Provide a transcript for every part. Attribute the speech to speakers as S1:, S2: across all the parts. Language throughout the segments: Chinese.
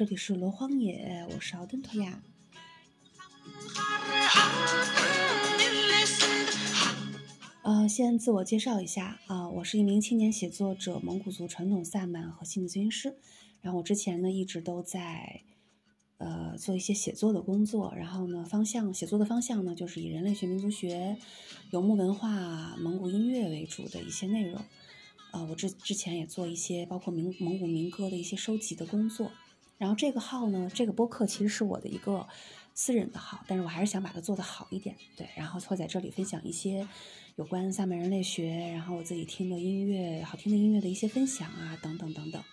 S1: 这里是罗荒野，我是奥登托亚。呃，先自我介绍一下啊，我是一名青年写作者，蒙古族传统萨满和心理咨询师。然后我之前呢一直都在呃做一些写作的工作，然后呢方向写作的方向呢就是以人类学、民族学、游牧文化、蒙古音乐为主的一些内容。呃，我之之前也做一些包括民蒙古民歌的一些收集的工作。然后这个号呢，这个播客其实是我的一个私人的号，但是我还是想把它做得好一点，对，然后会在这里分享一些。有关萨满人类学，然后我自己听的音乐，好听的音乐的一些分享啊，等等等等。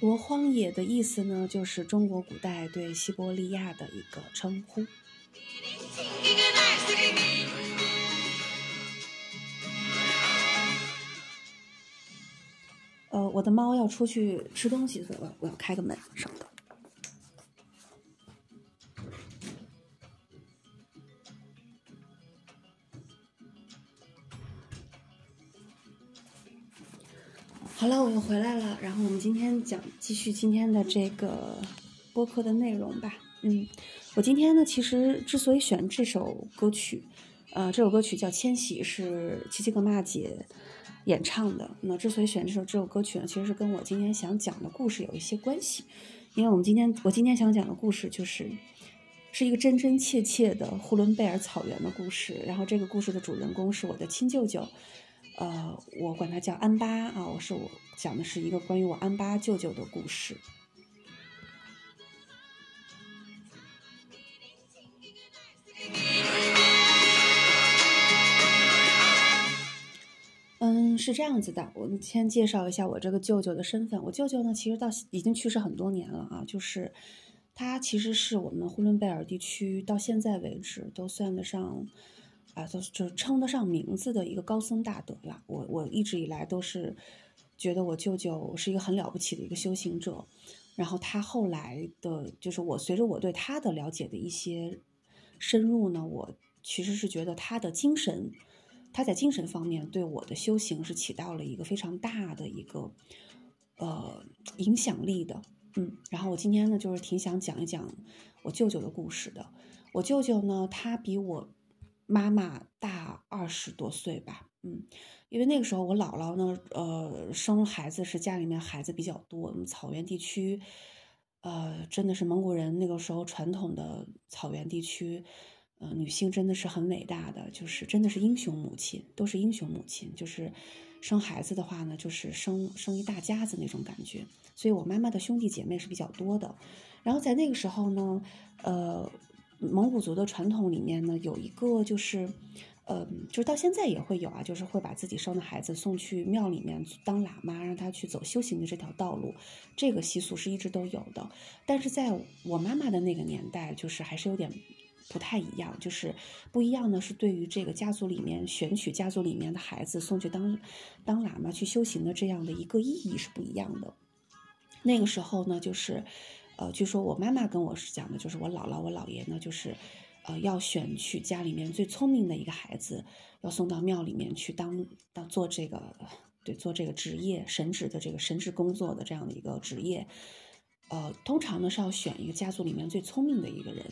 S1: 罗荒野的意思呢，就是中国古代对西伯利亚的一个称呼。呃，我的猫要出去吃东西，所以我我要开个门，稍等。好了，我又回来了。然后我们今天讲继续今天的这个播客的内容吧。嗯，我今天呢，其实之所以选这首歌曲，呃，这首歌曲叫《千禧》，是琪琪格玛姐演唱的。那之所以选这首这首歌曲呢，其实是跟我今天想讲的故事有一些关系。因为我们今天我今天想讲的故事，就是是一个真真切切的呼伦贝尔草原的故事。然后这个故事的主人公是我的亲舅舅。呃，我管他叫安巴啊，我是我讲的是一个关于我安巴舅舅的故事。是这样子的，我们先介绍一下我这个舅舅的身份。我舅舅呢，其实到已经去世很多年了啊，就是他其实是我们呼伦贝尔地区到现在为止都算得上。啊，就就称得上名字的一个高僧大德了。我我一直以来都是觉得我舅舅是一个很了不起的一个修行者。然后他后来的，就是我随着我对他的了解的一些深入呢，我其实是觉得他的精神，他在精神方面对我的修行是起到了一个非常大的一个呃影响力的。嗯，然后我今天呢，就是挺想讲一讲我舅舅的故事的。我舅舅呢，他比我。妈妈大二十多岁吧，嗯，因为那个时候我姥姥呢，呃，生孩子是家里面孩子比较多，草原地区，呃，真的是蒙古人那个时候传统的草原地区，呃，女性真的是很伟大的，就是真的是英雄母亲，都是英雄母亲，就是生孩子的话呢，就是生生一大家子那种感觉，所以我妈妈的兄弟姐妹是比较多的，然后在那个时候呢，呃。蒙古族的传统里面呢，有一个就是，呃，就是到现在也会有啊，就是会把自己生的孩子送去庙里面当喇嘛，让他去走修行的这条道路。这个习俗是一直都有的，但是在我妈妈的那个年代，就是还是有点不太一样。就是不一样呢，是对于这个家族里面选取家族里面的孩子送去当当喇嘛去修行的这样的一个意义是不一样的。那个时候呢，就是。呃，据说我妈妈跟我是讲的，就是我姥姥、我姥爷呢，就是，呃，要选取家里面最聪明的一个孩子，要送到庙里面去当当做这个，对，做这个职业神职的这个神职工作的这样的一个职业。呃，通常呢是要选一个家族里面最聪明的一个人，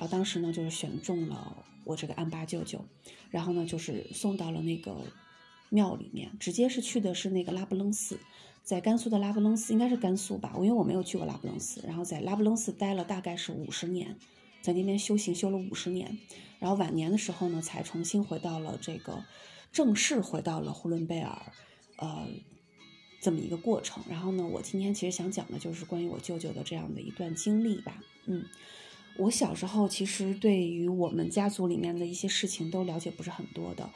S1: 然后当时呢就是选中了我这个安巴舅舅，然后呢就是送到了那个庙里面，直接是去的是那个拉卜楞寺。在甘肃的拉卜楞寺，应该是甘肃吧？我因为我没有去过拉卜楞寺，然后在拉卜楞寺待了大概是五十年，在那边修行修了五十年，然后晚年的时候呢，才重新回到了这个正式回到了呼伦贝尔，呃，这么一个过程。然后呢，我今天其实想讲的就是关于我舅舅的这样的一段经历吧。嗯，我小时候其实对于我们家族里面的一些事情都了解不是很多的，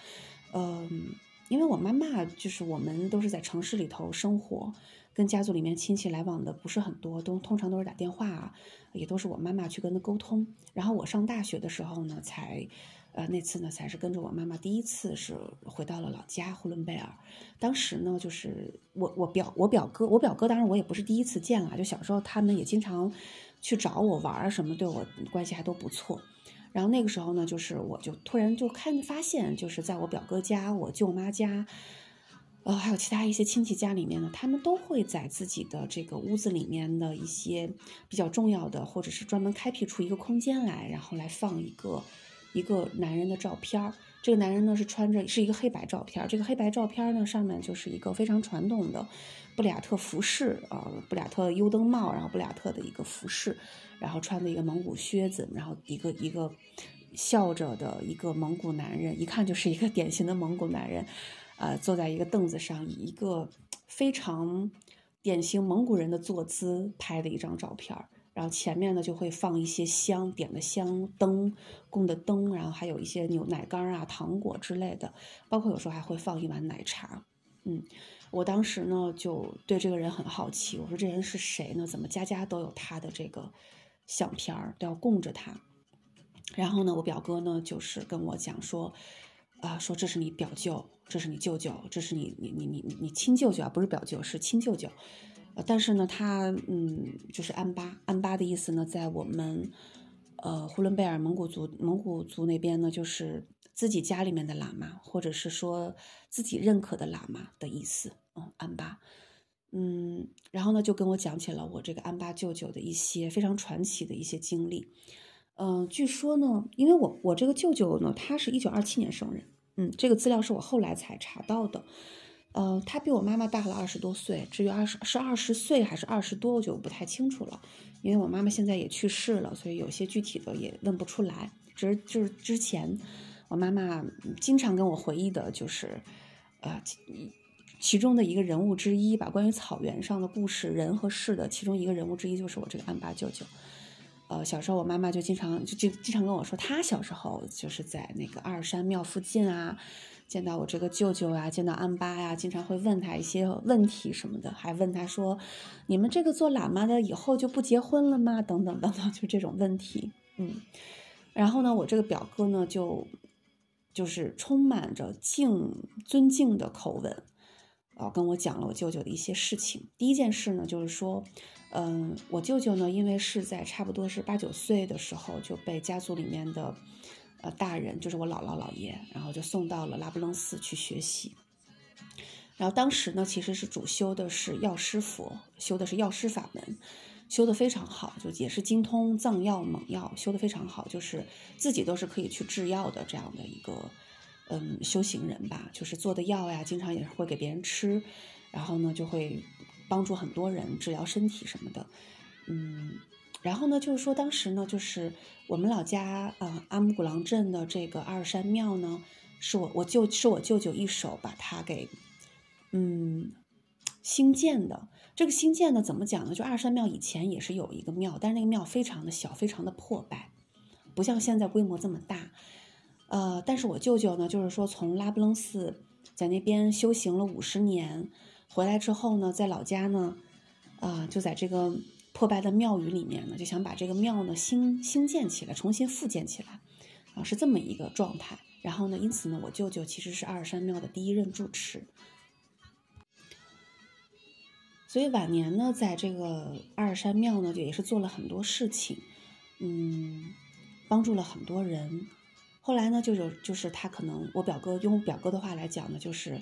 S1: 嗯。因为我妈妈就是我们都是在城市里头生活，跟家族里面亲戚来往的不是很多，都通常都是打电话，也都是我妈妈去跟他沟通。然后我上大学的时候呢，才，呃，那次呢才是跟着我妈妈第一次是回到了老家呼伦贝尔。当时呢，就是我我表我表哥，我表哥当然我也不是第一次见了，就小时候他们也经常去找我玩儿什么，对我关系还都不错。然后那个时候呢，就是我就突然就看发现，就是在我表哥家、我舅妈家，呃，还有其他一些亲戚家里面呢，他们都会在自己的这个屋子里面的一些比较重要的，或者是专门开辟出一个空间来，然后来放一个一个男人的照片儿。这个男人呢是穿着是一个黑白照片，这个黑白照片呢上面就是一个非常传统的布里亚特服饰啊，布里亚特优登帽，然后布里亚特的一个服饰，然后穿的一个蒙古靴子，然后一个一个笑着的一个蒙古男人，一看就是一个典型的蒙古男人。呃，坐在一个凳子上，以一个非常典型蒙古人的坐姿拍的一张照片儿。然后前面呢就会放一些香，点的香灯，供的灯，然后还有一些牛奶干啊、糖果之类的，包括有时候还会放一碗奶茶。嗯，我当时呢就对这个人很好奇，我说这人是谁呢？怎么家家都有他的这个相片儿，都要供着他？然后呢，我表哥呢就是跟我讲说。啊，说这是你表舅，这是你舅舅，这是你你你你你亲舅舅啊，不是表舅，是亲舅舅。但是呢，他嗯，就是安巴，安巴的意思呢，在我们呃呼伦贝尔蒙古族蒙古族那边呢，就是自己家里面的喇嘛，或者是说自己认可的喇嘛的意思。嗯，安巴，嗯，然后呢，就跟我讲起了我这个安巴舅舅的一些非常传奇的一些经历。嗯，据说呢，因为我我这个舅舅呢，他是一九二七年生人。嗯，这个资料是我后来才查到的，呃，他比我妈妈大了二十多岁，至于二十是二十岁还是二十多，我就不太清楚了，因为我妈妈现在也去世了，所以有些具体的也问不出来。只是就是之前我妈妈经常跟我回忆的，就是呃，其中的一个人物之一吧，关于草原上的故事，人和事的其中一个人物之一就是我这个安巴舅舅。呃，小时候我妈妈就经常就就经常跟我说，她小时候就是在那个阿尔山庙附近啊，见到我这个舅舅啊，见到安巴呀，经常会问他一些问题什么的，还问他说：“你们这个做喇嘛的以后就不结婚了吗？”等等等等，就这种问题。嗯，然后呢，我这个表哥呢，就就是充满着敬尊敬的口吻，啊，跟我讲了我舅舅的一些事情。第一件事呢，就是说。嗯，我舅舅呢，因为是在差不多是八九岁的时候就被家族里面的呃大人，就是我姥姥姥爷，然后就送到了拉卜楞寺去学习。然后当时呢，其实是主修的是药师佛，修的是药师法门，修的非常好，就也是精通藏药蒙药，修的非常好，就是自己都是可以去制药的这样的一个嗯修行人吧，就是做的药呀，经常也会给别人吃，然后呢就会。帮助很多人治疗身体什么的，嗯，然后呢，就是说当时呢，就是我们老家啊阿木古朗镇的这个阿尔山庙呢，是我我舅是我舅舅一手把它给嗯兴建的。这个兴建呢，怎么讲呢？就阿尔山庙以前也是有一个庙，但是那个庙非常的小，非常的破败，不像现在规模这么大。呃，但是我舅舅呢，就是说从拉卜楞寺在那边修行了五十年。回来之后呢，在老家呢，啊，就在这个破败的庙宇里面呢，就想把这个庙呢兴兴建起来，重新复建起来，啊，是这么一个状态。然后呢，因此呢，我舅舅其实是阿尔山庙的第一任住持，所以晚年呢，在这个阿尔山庙呢，就也是做了很多事情，嗯，帮助了很多人。后来呢，就有就是他可能我表哥用表哥的话来讲呢，就是。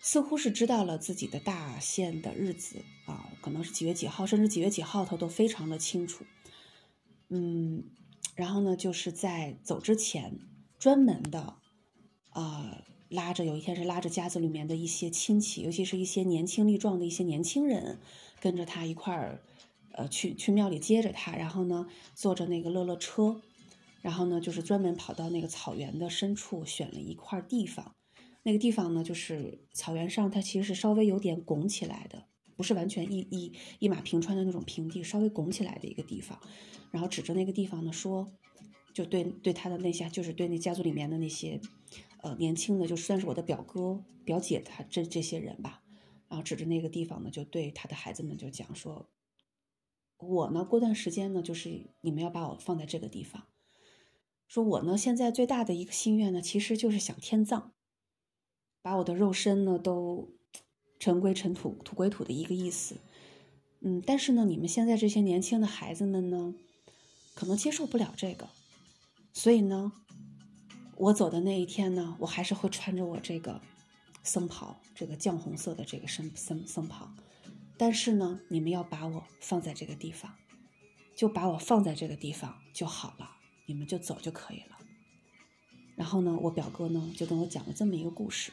S1: 似乎是知道了自己的大限的日子啊，可能是几月几号，甚至几月几号，他都非常的清楚。嗯，然后呢，就是在走之前，专门的啊，拉着有一天是拉着家族里面的一些亲戚，尤其是一些年轻力壮的一些年轻人，跟着他一块儿，呃，去去庙里接着他，然后呢，坐着那个乐乐车，然后呢，就是专门跑到那个草原的深处，选了一块地方。那个地方呢，就是草原上，它其实是稍微有点拱起来的，不是完全一一一马平川的那种平地，稍微拱起来的一个地方。然后指着那个地方呢说，就对对他的那些，就是对那家族里面的那些，呃，年轻的，就算是我的表哥、表姐，他这这些人吧。然后指着那个地方呢，就对他的孩子们就讲说，我呢过段时间呢，就是你们要把我放在这个地方。说我呢现在最大的一个心愿呢，其实就是想天葬。把我的肉身呢都尘归尘土土归土的一个意思，嗯，但是呢，你们现在这些年轻的孩子们呢，可能接受不了这个，所以呢，我走的那一天呢，我还是会穿着我这个僧袍，这个绛红色的这个僧僧僧袍，但是呢，你们要把我放在这个地方，就把我放在这个地方就好了，你们就走就可以了。然后呢，我表哥呢就跟我讲了这么一个故事。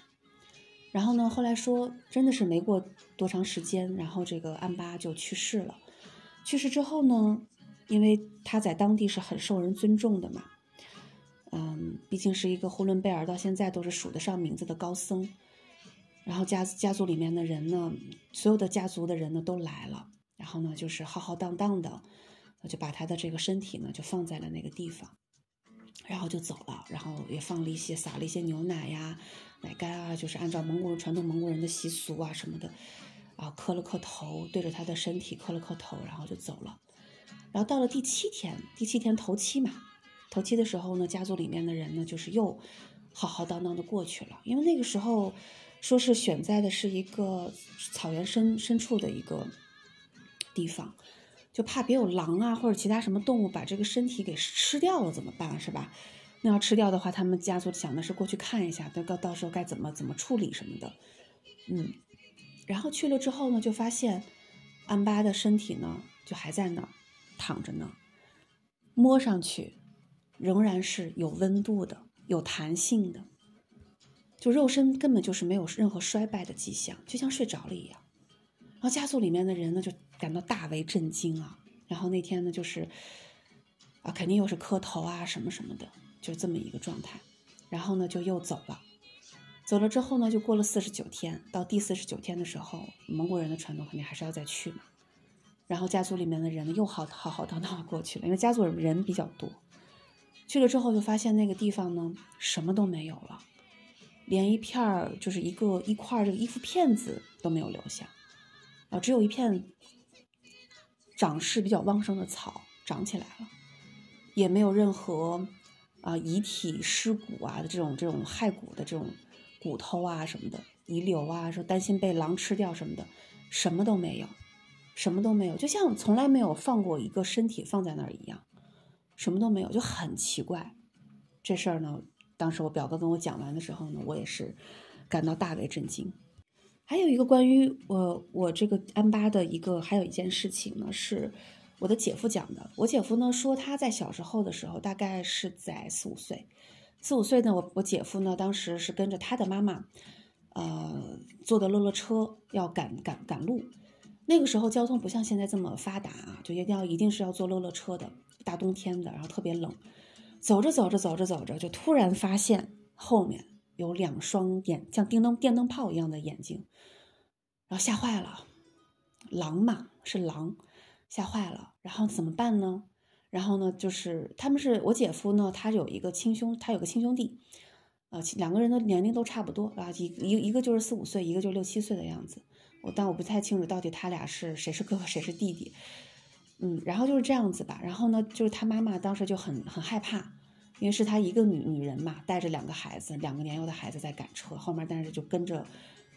S1: 然后呢，后来说真的是没过多长时间，然后这个安巴就去世了。去世之后呢，因为他在当地是很受人尊重的嘛，嗯，毕竟是一个呼伦贝尔到现在都是数得上名字的高僧。然后家家族里面的人呢，所有的家族的人呢都来了，然后呢就是浩浩荡荡的，就把他的这个身体呢就放在了那个地方，然后就走了，然后也放了一些撒了一些牛奶呀。奶干啊，就是按照蒙古人传统蒙古人的习俗啊什么的，啊磕了磕头，对着他的身体磕了磕头，然后就走了。然后到了第七天，第七天头七嘛，头七的时候呢，家族里面的人呢，就是又浩浩荡荡的过去了。因为那个时候说是选在的是一个草原深深处的一个地方，就怕别有狼啊或者其他什么动物把这个身体给吃掉了怎么办，是吧？那要吃掉的话，他们家族想的是过去看一下，到到时候该怎么怎么处理什么的，嗯，然后去了之后呢，就发现安巴的身体呢就还在那儿躺着呢，摸上去仍然是有温度的、有弹性的，就肉身根本就是没有任何衰败的迹象，就像睡着了一样。然后家族里面的人呢就感到大为震惊啊，然后那天呢就是啊，肯定又是磕头啊什么什么的。就这么一个状态，然后呢就又走了，走了之后呢就过了四十九天，到第四十九天的时候，蒙古人的传统肯定还是要再去嘛。然后家族里面的人又好好好荡荡过去了，因为家族人比较多。去了之后就发现那个地方呢什么都没有了，连一片儿就是一个一块这个衣服片子都没有留下，啊，只有一片长势比较旺盛的草长起来了，也没有任何。啊，遗体尸骨啊的这种这种骸骨的这种骨头啊什么的遗留啊，说担心被狼吃掉什么的，什么都没有，什么都没有，就像从来没有放过一个身体放在那儿一样，什么都没有，就很奇怪。这事儿呢，当时我表哥跟我讲完的时候呢，我也是感到大为震惊。还有一个关于我我这个安巴的一个还有一件事情呢是。我的姐夫讲的，我姐夫呢说他在小时候的时候，大概是在四五岁，四五岁呢，我我姐夫呢当时是跟着他的妈妈，呃，坐的乐乐车要赶赶赶路，那个时候交通不像现在这么发达啊，就一定要一定是要坐乐乐车的，大冬天的，然后特别冷，走着走着走着走着，就突然发现后面有两双眼像电灯电灯泡一样的眼睛，然后吓坏了，狼嘛是狼。吓坏了，然后怎么办呢？然后呢，就是他们是我姐夫呢，他有一个亲兄，他有个亲兄弟，呃，两个人的年龄都差不多啊，一一一个就是四五岁，一个就是六七岁的样子。我但我不太清楚到底他俩是谁是哥哥 谁是弟弟，嗯，然后就是这样子吧。然后呢，就是他妈妈当时就很很害怕，因为是他一个女女人嘛，带着两个孩子，两个年幼的孩子在赶车后面，但是就跟着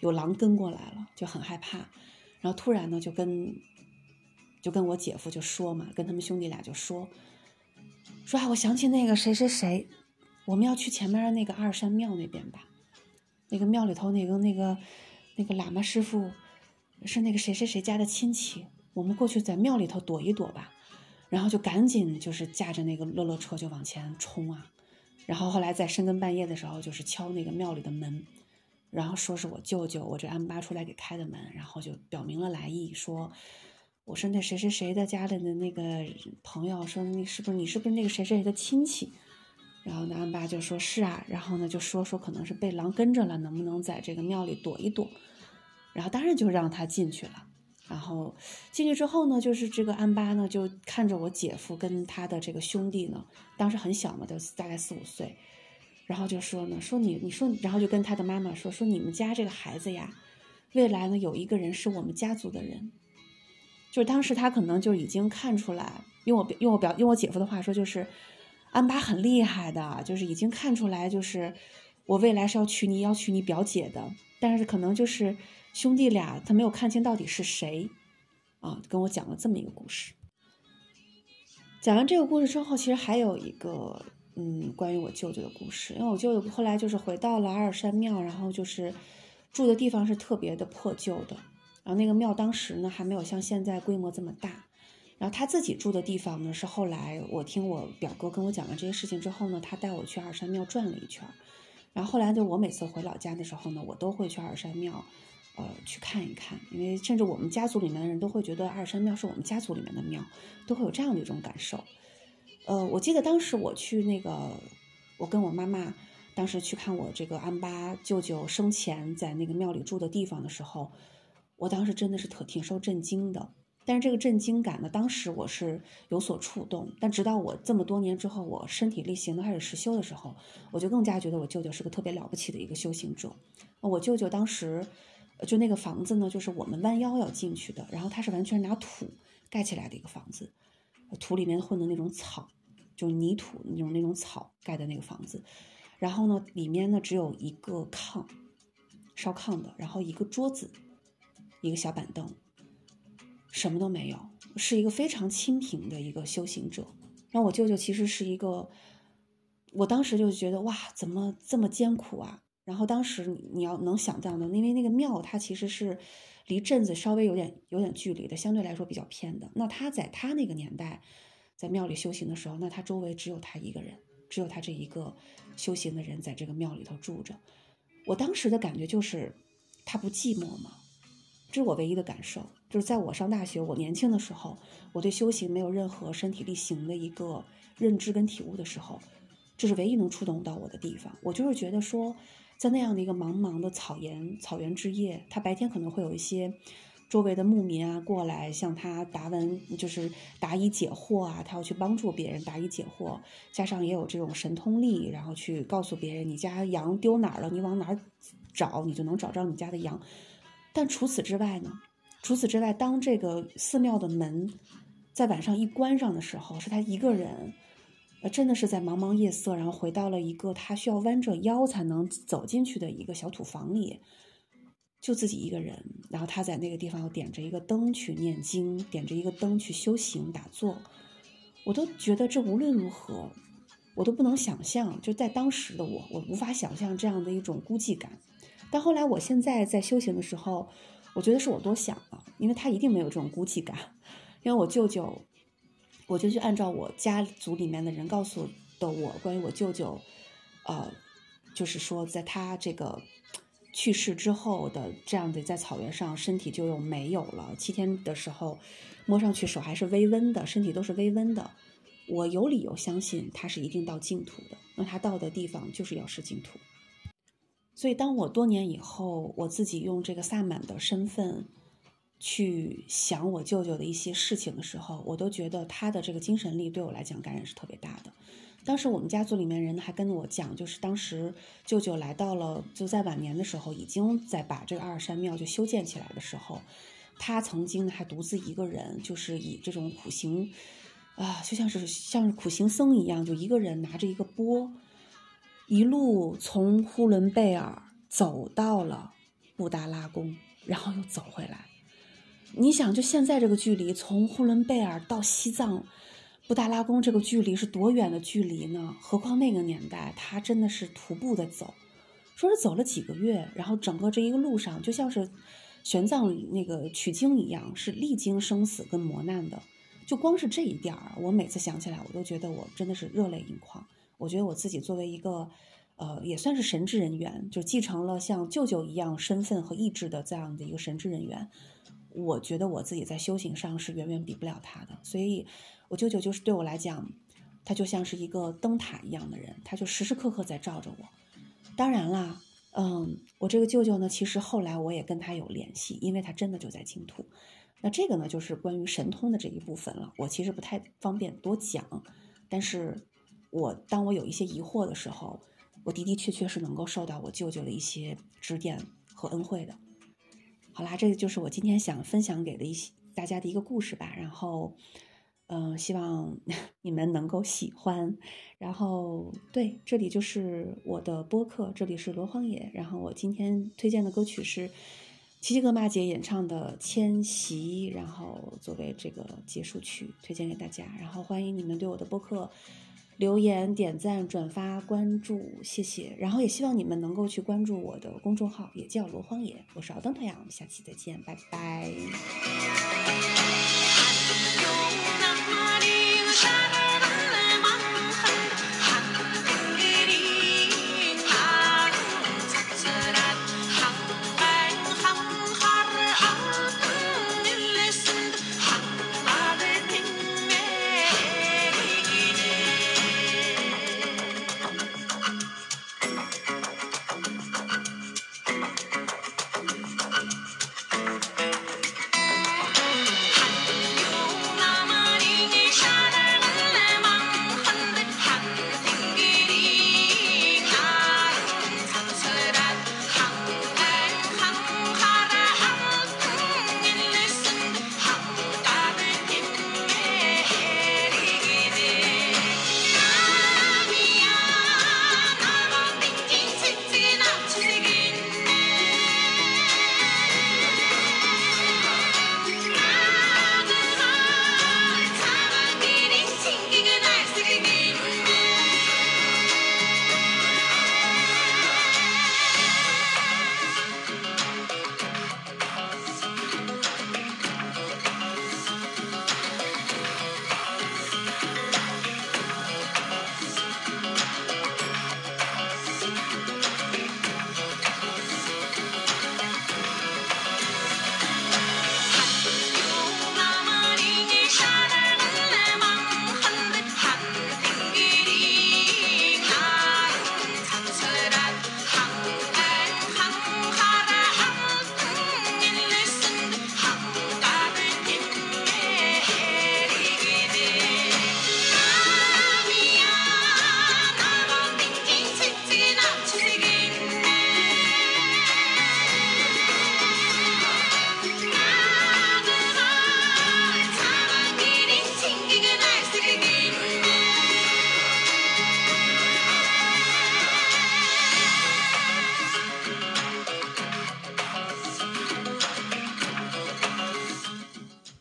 S1: 有狼跟过来了，就很害怕。然后突然呢，就跟。就跟我姐夫就说嘛，跟他们兄弟俩就说，说啊，我想起那个谁谁谁，我们要去前面的那个二山庙那边吧，那个庙里头那个那个那个喇嘛师傅是那个谁谁谁家的亲戚，我们过去在庙里头躲一躲吧，然后就赶紧就是驾着那个乐乐车就往前冲啊，然后后来在深更半夜的时候就是敲那个庙里的门，然后说是我舅舅我这安巴出来给开的门，然后就表明了来意说。我说那谁谁谁的家里的那个朋友说那是不是你是不是那个谁谁谁的亲戚？然后呢安巴就说是啊，然后呢就说说可能是被狼跟着了，能不能在这个庙里躲一躲？然后当然就让他进去了。然后进去之后呢，就是这个安巴呢就看着我姐夫跟他的这个兄弟呢，当时很小嘛，就大概四五岁，然后就说呢说你你说，然后就跟他的妈妈说说你们家这个孩子呀，未来呢有一个人是我们家族的人。就是当时他可能就已经看出来，用我用我表用我姐夫的话说，就是安巴很厉害的，就是已经看出来，就是我未来是要娶你，要娶你表姐的。但是可能就是兄弟俩他没有看清到底是谁啊，跟我讲了这么一个故事。讲完这个故事之后，其实还有一个嗯关于我舅舅的故事，因为我舅舅后来就是回到了阿尔山庙，然后就是。住的地方是特别的破旧的，然后那个庙当时呢还没有像现在规模这么大。然后他自己住的地方呢，是后来我听我表哥跟我讲完这些事情之后呢，他带我去二山庙转了一圈。然后后来就我每次回老家的时候呢，我都会去二山庙，呃，去看一看，因为甚至我们家族里面的人都会觉得二山庙是我们家族里面的庙，都会有这样的一种感受。呃，我记得当时我去那个，我跟我妈妈当时去看我这个安巴舅舅生前在那个庙里住的地方的时候，我当时真的是特挺受震惊的。但是这个震惊感呢，当时我是有所触动，但直到我这么多年之后，我身体力行的开始实修的时候，我就更加觉得我舅舅是个特别了不起的一个修行者。我舅舅当时就那个房子呢，就是我们弯腰要进去的，然后它是完全拿土盖起来的一个房子，土里面混的那种草，就是泥土那种那种草盖的那个房子，然后呢，里面呢只有一个炕，烧炕的，然后一个桌子，一个小板凳。什么都没有，是一个非常清贫的一个修行者。然后我舅舅其实是一个，我当时就觉得哇，怎么这么艰苦啊？然后当时你要能想象的，因为那个庙它其实是离镇子稍微有点有点距离的，相对来说比较偏的。那他在他那个年代在庙里修行的时候，那他周围只有他一个人，只有他这一个修行的人在这个庙里头住着。我当时的感觉就是，他不寂寞吗？这是我唯一的感受，就是在我上大学、我年轻的时候，我对修行没有任何身体力行的一个认知跟体悟的时候，这是唯一能触动到我的地方。我就是觉得说，在那样的一个茫茫的草原、草原之夜，他白天可能会有一些周围的牧民啊过来向他答问，就是答疑解惑啊，他要去帮助别人答疑解惑，加上也有这种神通力，然后去告诉别人你家羊丢哪儿了，你往哪儿找，你就能找着你家的羊。但除此之外呢？除此之外，当这个寺庙的门在晚上一关上的时候，是他一个人，呃，真的是在茫茫夜色，然后回到了一个他需要弯着腰才能走进去的一个小土房里，就自己一个人。然后他在那个地方点着一个灯去念经，点着一个灯去修行打坐。我都觉得这无论如何，我都不能想象，就在当时的我，我无法想象这样的一种孤寂感。但后来，我现在在修行的时候，我觉得是我多想了，因为他一定没有这种孤寂感。因为我舅舅，我就去按照我家族里面的人告诉的我关于我舅舅，呃，就是说在他这个去世之后的这样的在草原上，身体就又没有了。七天的时候，摸上去手还是微温的，身体都是微温的。我有理由相信他是一定到净土的，那他到的地方就是要是净土。所以，当我多年以后，我自己用这个萨满的身份去想我舅舅的一些事情的时候，我都觉得他的这个精神力对我来讲感染是特别大的。当时我们家族里面人还跟我讲，就是当时舅舅来到了，就在晚年的时候，已经在把这个阿尔山庙就修建起来的时候，他曾经还独自一个人，就是以这种苦行，啊，就像是像是苦行僧一样，就一个人拿着一个钵。一路从呼伦贝尔走到了布达拉宫，然后又走回来。你想，就现在这个距离，从呼伦贝尔到西藏布达拉宫这个距离是多远的距离呢？何况那个年代，他真的是徒步的走，说是走了几个月，然后整个这一个路上就像是玄奘那个取经一样，是历经生死跟磨难的。就光是这一点儿，我每次想起来，我都觉得我真的是热泪盈眶。我觉得我自己作为一个，呃，也算是神职人员，就继承了像舅舅一样身份和意志的这样的一个神职人员。我觉得我自己在修行上是远远比不了他的，所以，我舅舅就是对我来讲，他就像是一个灯塔一样的人，他就时时刻刻在照着我。当然啦，嗯，我这个舅舅呢，其实后来我也跟他有联系，因为他真的就在净土。那这个呢，就是关于神通的这一部分了，我其实不太方便多讲，但是。我当我有一些疑惑的时候，我的的确确是能够受到我舅舅的一些指点和恩惠的。好啦，这个就是我今天想分享给的一些大家的一个故事吧。然后，嗯，希望 你们能够喜欢。然后，对，这里就是我的播客，这里是罗荒野。然后我今天推荐的歌曲是七七格玛姐演唱的《迁徙》，然后作为这个结束曲推荐给大家。然后欢迎你们对我的播客。留言、点赞、转发、关注，谢谢。然后也希望你们能够去关注我的公众号，也叫罗荒野，我是敖登太阳，我们下期再见，拜拜。